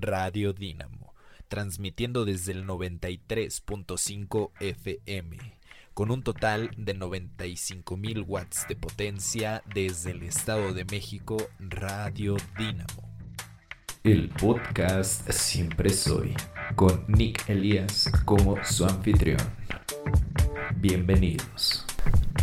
Radio Dínamo, transmitiendo desde el 93.5 FM, con un total de 95.000 watts de potencia desde el Estado de México, Radio Dínamo. El podcast Siempre Soy, con Nick Elías como su anfitrión. Bienvenidos.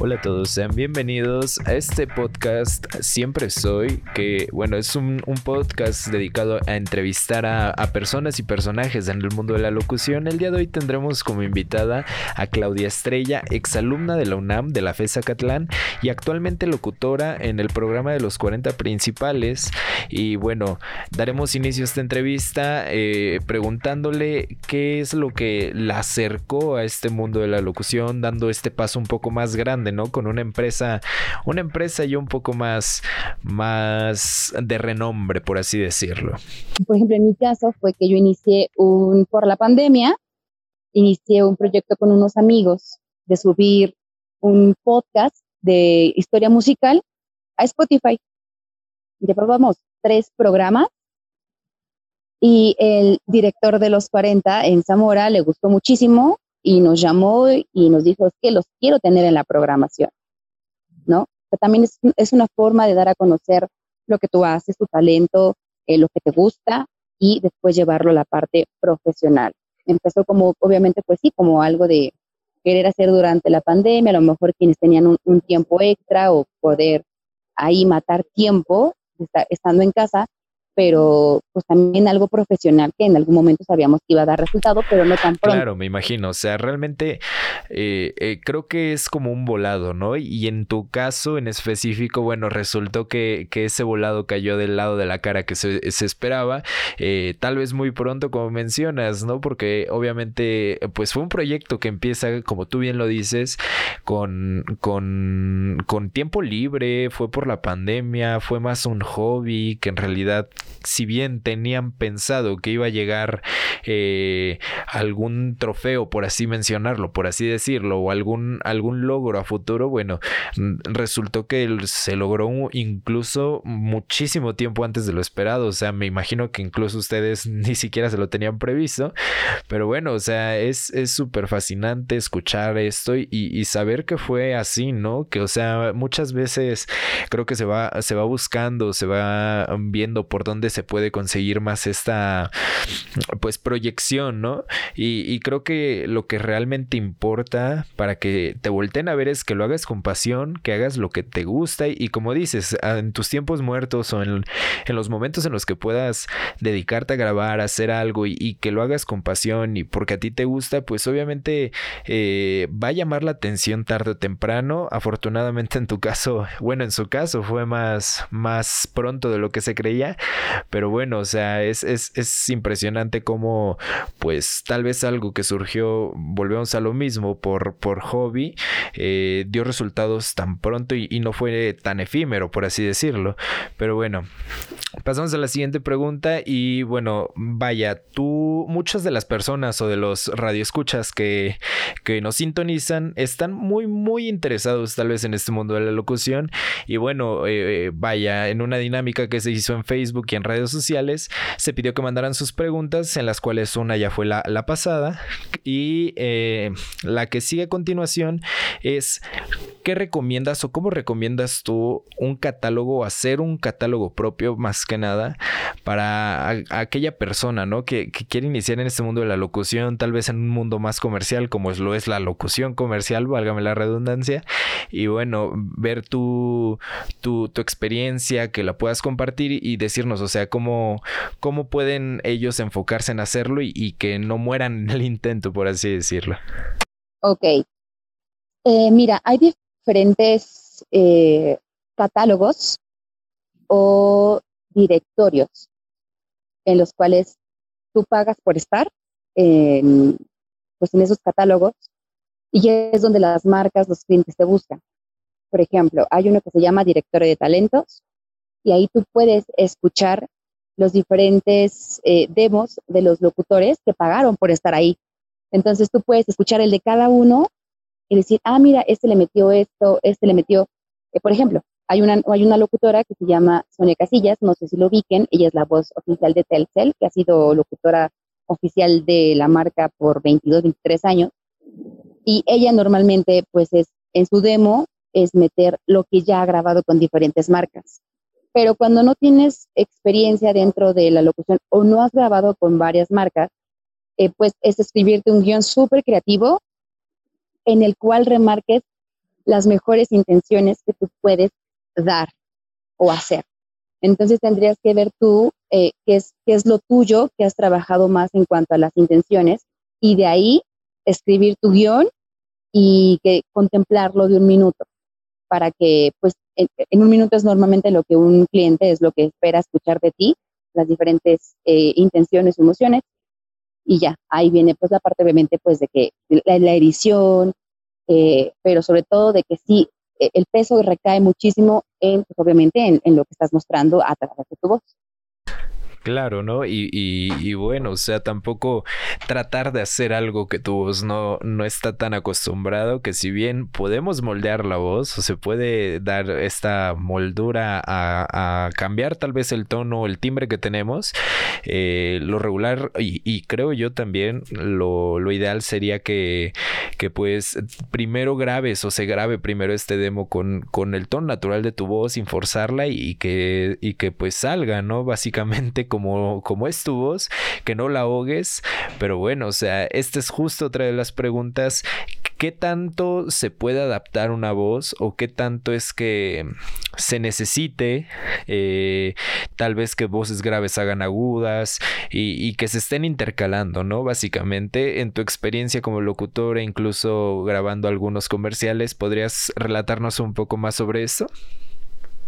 Hola a todos, sean bienvenidos a este podcast Siempre Soy, que bueno, es un, podcast dedicado a entrevistar a, personas y personajes en el mundo de la locución. El día de hoy tendremos como invitada a Claudia Estrella, exalumna de la UNAM de la FESA Catlán y actualmente locutora en el programa de los 40 principales. Y bueno, daremos inicio a esta entrevista eh, preguntándole qué es lo que la acercó a este mundo de la locución, dando este paso un poco más grande ¿no? Con una empresa, una empresa ya un poco más, más de renombre, por así decirlo. Por ejemplo, en mi caso fue que yo inicié un, por la pandemia, inicié un proyecto con unos amigos de subir un podcast de historia musical a Spotify. Probamos tres programas y el director de los 40 en Zamora le gustó muchísimo y nos llamó y nos dijo, es que los quiero tener en la programación, ¿no? también es, una forma de dar a conocer lo que tú haces, tu talento, eh, lo que te gusta y después llevarlo a la parte profesional. Empezó como, obviamente, pues sí, como algo de querer hacer durante la pandemia, a lo mejor quienes tenían un tiempo extra o poder ahí matar tiempo estando en casa, pero pues también algo profesional que en algún momento sabíamos que iba a dar resultado, pero no tan pronto. Claro, me imagino, o sea, realmente eh, eh, creo que es como un volado, ¿no? Y en tu caso en específico, bueno, resultó que, que ese volado cayó del lado de la cara que se, se esperaba, eh, tal vez muy pronto como mencionas, ¿no? Porque obviamente pues fue un proyecto que empieza, como tú bien lo dices, con, con, con tiempo libre, fue por la pandemia, fue más un hobby que en realidad si bien tenían pensado que iba a llegar eh, algún trofeo, por así mencionarlo, por así decirlo, o algún, algún logro a futuro, bueno, resultó que se logró incluso muchísimo tiempo antes de lo esperado. O sea, me imagino que incluso ustedes ni siquiera se lo tenían previsto. Pero bueno, o sea, es súper fascinante escuchar esto y, y, saber que fue así, ¿no? Que, o sea, muchas veces creo que se va, se va buscando, se va viendo por dónde se puede conseguir más esta pues proyección, ¿no? Y, creo que lo que realmente importa para que te volteen a ver es que lo hagas con pasión, que hagas lo que te gusta y, como dices, en tus tiempos muertos o en, los momentos en los que puedas dedicarte a grabar, a hacer algo y, que lo hagas con pasión y porque a ti te gusta, pues obviamente eh, va a llamar la atención tarde o temprano. Afortunadamente en tu caso, bueno, en su caso fue más, más pronto de lo que se creía, pero bueno, o sea, es, es, es impresionante cómo, pues, tal vez algo que surgió, volvemos a lo mismo, por, por hobby, eh, dio resultados tan pronto y, no fue tan efímero, por así decirlo. Pero bueno, pasamos a la siguiente pregunta y bueno, vaya, tú, muchas de las personas o de los radioescuchas que, que nos sintonizan están muy, muy interesados tal vez en este mundo de la locución y bueno, eh, vaya, en una dinámica que se hizo en Facebook en redes sociales, se pidió que mandaran sus preguntas, en las cuales una ya fue la, pasada. Y eh, la que sigue a continuación es, ¿qué recomiendas o cómo recomiendas tú un catálogo, hacer un catálogo propio más que nada para aquella persona, ¿no? Que, quiere iniciar en este mundo de la locución, tal vez en un mundo más comercial como es, lo es la locución comercial, válgame la redundancia. Y bueno, ver tu, tu, tu experiencia, que la puedas compartir y decirnos, o sea, cómo, cómo pueden ellos enfocarse en hacerlo y, que no mueran en el intento, por así decirlo. Ok. Eh, mira, hay diferentes eh, catálogos o directorios en los cuales tú pagas por estar en, pues en esos catálogos y es donde las marcas, los clientes te buscan. Por ejemplo, hay uno que se llama directorio de talentos y ahí tú puedes escuchar los diferentes eh, demos de los locutores que pagaron por estar ahí. Entonces tú puedes escuchar el de cada uno y decir, ah, mira, este le metió esto, este le metió, eh, por ejemplo, hay una, hay una locutora que se llama Sonia Casillas, no sé si lo ubiquen, ella es la voz oficial de Telcel, que ha sido locutora oficial de la marca por 22, 23 años. Y ella normalmente, pues es, en su demo, es meter lo que ya ha grabado con diferentes marcas. Pero cuando no tienes experiencia dentro de la locución o no has grabado con varias marcas, eh, pues es escribirte un guion súper creativo en el cual remarques las mejores intenciones que tú puedes dar o hacer. Entonces tendrías que ver tú eh, qué, es, lo tuyo que has trabajado más en cuanto a las intenciones y de ahí escribir tu guion y que contemplarlo de un minuto para que pues en, un minuto es normalmente lo que un cliente es lo que espera escuchar de ti, las diferentes eh, intenciones, emociones y ya, ahí viene pues la parte obviamente pues de que la, la edición, eh, pero sobre todo de que sí, e, el peso recae muchísimo en, pues, obviamente, en, en, lo que estás mostrando a través de tu voz. Claro, ¿no? Y, y, bueno, o sea, tampoco tratar de hacer algo que tu voz no, no está tan acostumbrado, que si bien podemos moldear la voz, o se puede dar esta moldura a, cambiar tal vez el tono o el timbre que tenemos, eh, lo regular, y, y, creo yo también, lo, lo ideal sería que, que, pues primero grabes o se grabe primero este demo con, con el tono natural de tu voz sin forzarla y, que, y que pues salga, ¿no? Básicamente como, como es tu voz, que no la ahogues. Pero bueno, o sea, esta es justo otra de las preguntas. ¿Qué tanto se puede adaptar una voz o qué tanto es que se necesite eh, tal vez que voces graves hagan agudas y, y, que se estén intercalando, ¿no? Básicamente, en tu experiencia como locutora, incluso grabando algunos comerciales, ¿podrías relatarnos un poco más sobre eso?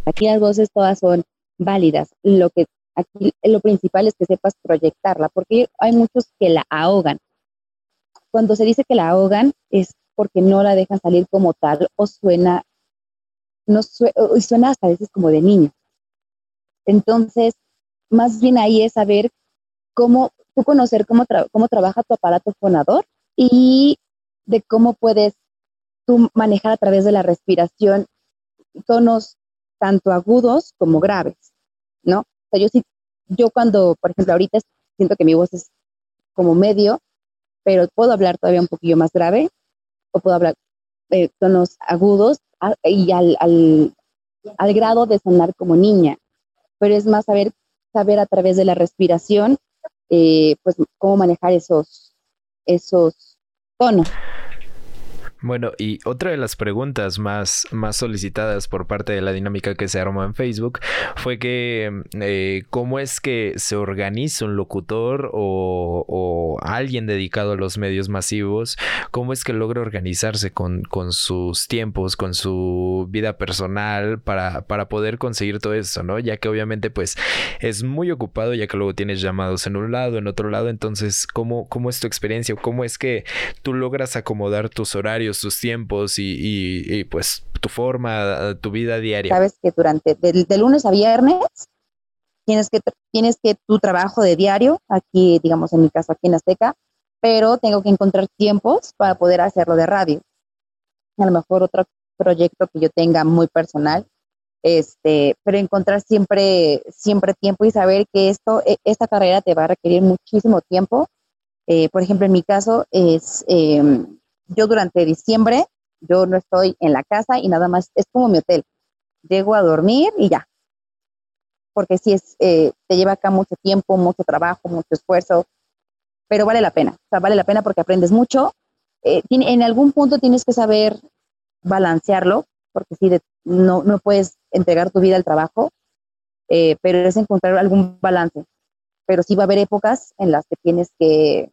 Aquí las voces todas son válidas. Lo que Aquí lo principal es que sepas proyectarla, porque hay muchos que la ahogan. Cuando se dice que la ahogan es porque no la dejan salir como tal o suena, no suena hasta a veces como de niño. Entonces, más bien ahí es saber cómo, tú conocer cómo, cómo trabaja tu aparato fonador y de cómo puedes tú manejar a través de la respiración tonos tanto agudos como graves, ¿no? Yo sí, yo cuando, por ejemplo, ahorita siento que mi voz es como medio, pero puedo hablar todavía un poquillo más grave o puedo hablar de tonos agudos y al, al, al, grado de sonar como niña. Pero es más saber, saber a través de la respiración, eh, pues cómo manejar esos, esos tonos. Bueno, y otra de las preguntas más, más solicitadas por parte de la dinámica que se armó en Facebook fue que eh, cómo es que se organiza un locutor o, o, alguien dedicado a los medios masivos, cómo es que logra organizarse con, con sus tiempos, con su vida personal para, para poder conseguir todo eso, ¿no? Ya que obviamente pues es muy ocupado, ya que luego tienes llamados en un lado, en otro lado, entonces, ¿cómo, cómo es tu experiencia? ¿Cómo es que tú logras acomodar tus horarios? Tus tiempos y, pues tu forma, tu vida diaria. Sabes que durante, de, lunes a viernes, tienes que, tienes que tu trabajo de diario, aquí, digamos, en mi caso, aquí en Azteca, pero tengo que encontrar tiempos para poder hacerlo de radio. A lo mejor otro proyecto que yo tenga muy personal, este, pero encontrar siempre, siempre tiempo y saber que esto, e, esta carrera te va a requerir muchísimo tiempo. Eh, por ejemplo, en mi caso es, em, yo durante diciembre, yo no estoy en la casa y nada más, es como mi hotel. Llego a dormir y ya. Porque si es, eh, te lleva acá mucho tiempo, mucho trabajo, mucho esfuerzo, pero vale la pena. O sea, vale la pena porque aprendes mucho. Eh, en algún punto tienes que saber balancearlo, porque si no, no puedes entregar tu vida al trabajo, eh, pero es encontrar algún balance. Pero sí va a haber épocas en las que tienes que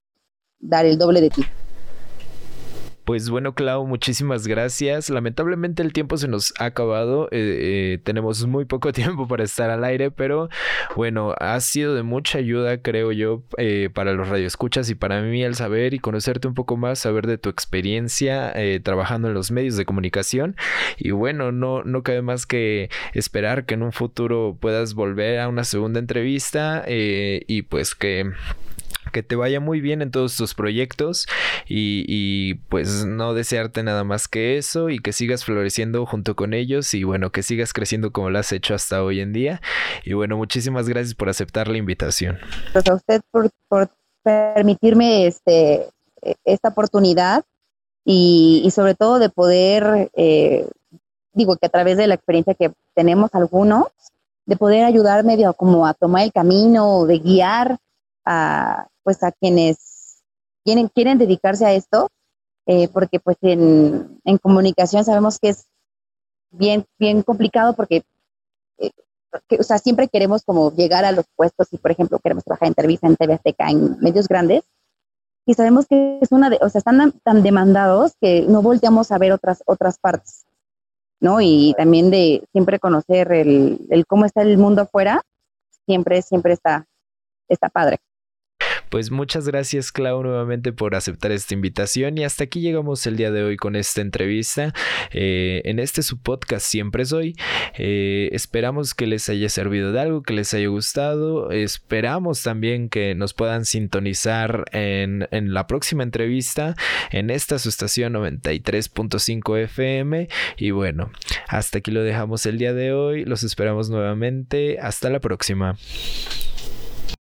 dar el doble de ti. Pues bueno, Clau, muchísimas gracias. Lamentablemente el tiempo se nos ha acabado. Eh, eh, tenemos muy poco tiempo para estar al aire, pero bueno, ha sido de mucha ayuda, creo yo, eh, para los radioescuchas y para mí el saber y conocerte un poco más, saber de tu experiencia trabajando en los medios de comunicación. Y bueno, no, no cabe más que esperar que en un futuro puedas volver a una segunda entrevista y pues que que te vaya muy bien en todos tus proyectos y, y, pues no desearte nada más que eso y que sigas floreciendo junto con ellos y bueno, que sigas creciendo como lo has hecho hasta hoy en día. Y bueno, muchísimas gracias por aceptar la invitación. Pues a usted por, permitirme este, esta oportunidad y, y sobre todo de poder, eh, digo que a través de la experiencia que tenemos algunos, de poder ayudar medio como a tomar el camino, de guiar a, pues a quienes quieren, quieren dedicarse a esto, eh, porque pues en, en, comunicación sabemos que es bien, bien complicado porque, eh, o sea, siempre queremos como llegar a los puestos y, por ejemplo, queremos trabajar en televisión, en TV Azteca, en medios grandes, y sabemos que es una de, o sea, están tan demandados que no volteamos a ver otras, otras partes, ¿no? Y también de siempre conocer el, el cómo está el mundo afuera, siempre, siempre está, está padre. Pues muchas gracias Clau nuevamente por aceptar esta invitación y hasta aquí llegamos el día de hoy con esta entrevista. Eh, en este su podcast siempre soy. Eh, esperamos que les haya servido de algo, que les haya gustado. Esperamos también que nos puedan sintonizar en, en la próxima entrevista en esta su estación 93.5 FM. Y bueno, hasta aquí lo dejamos el día de hoy. Los esperamos nuevamente. Hasta la próxima.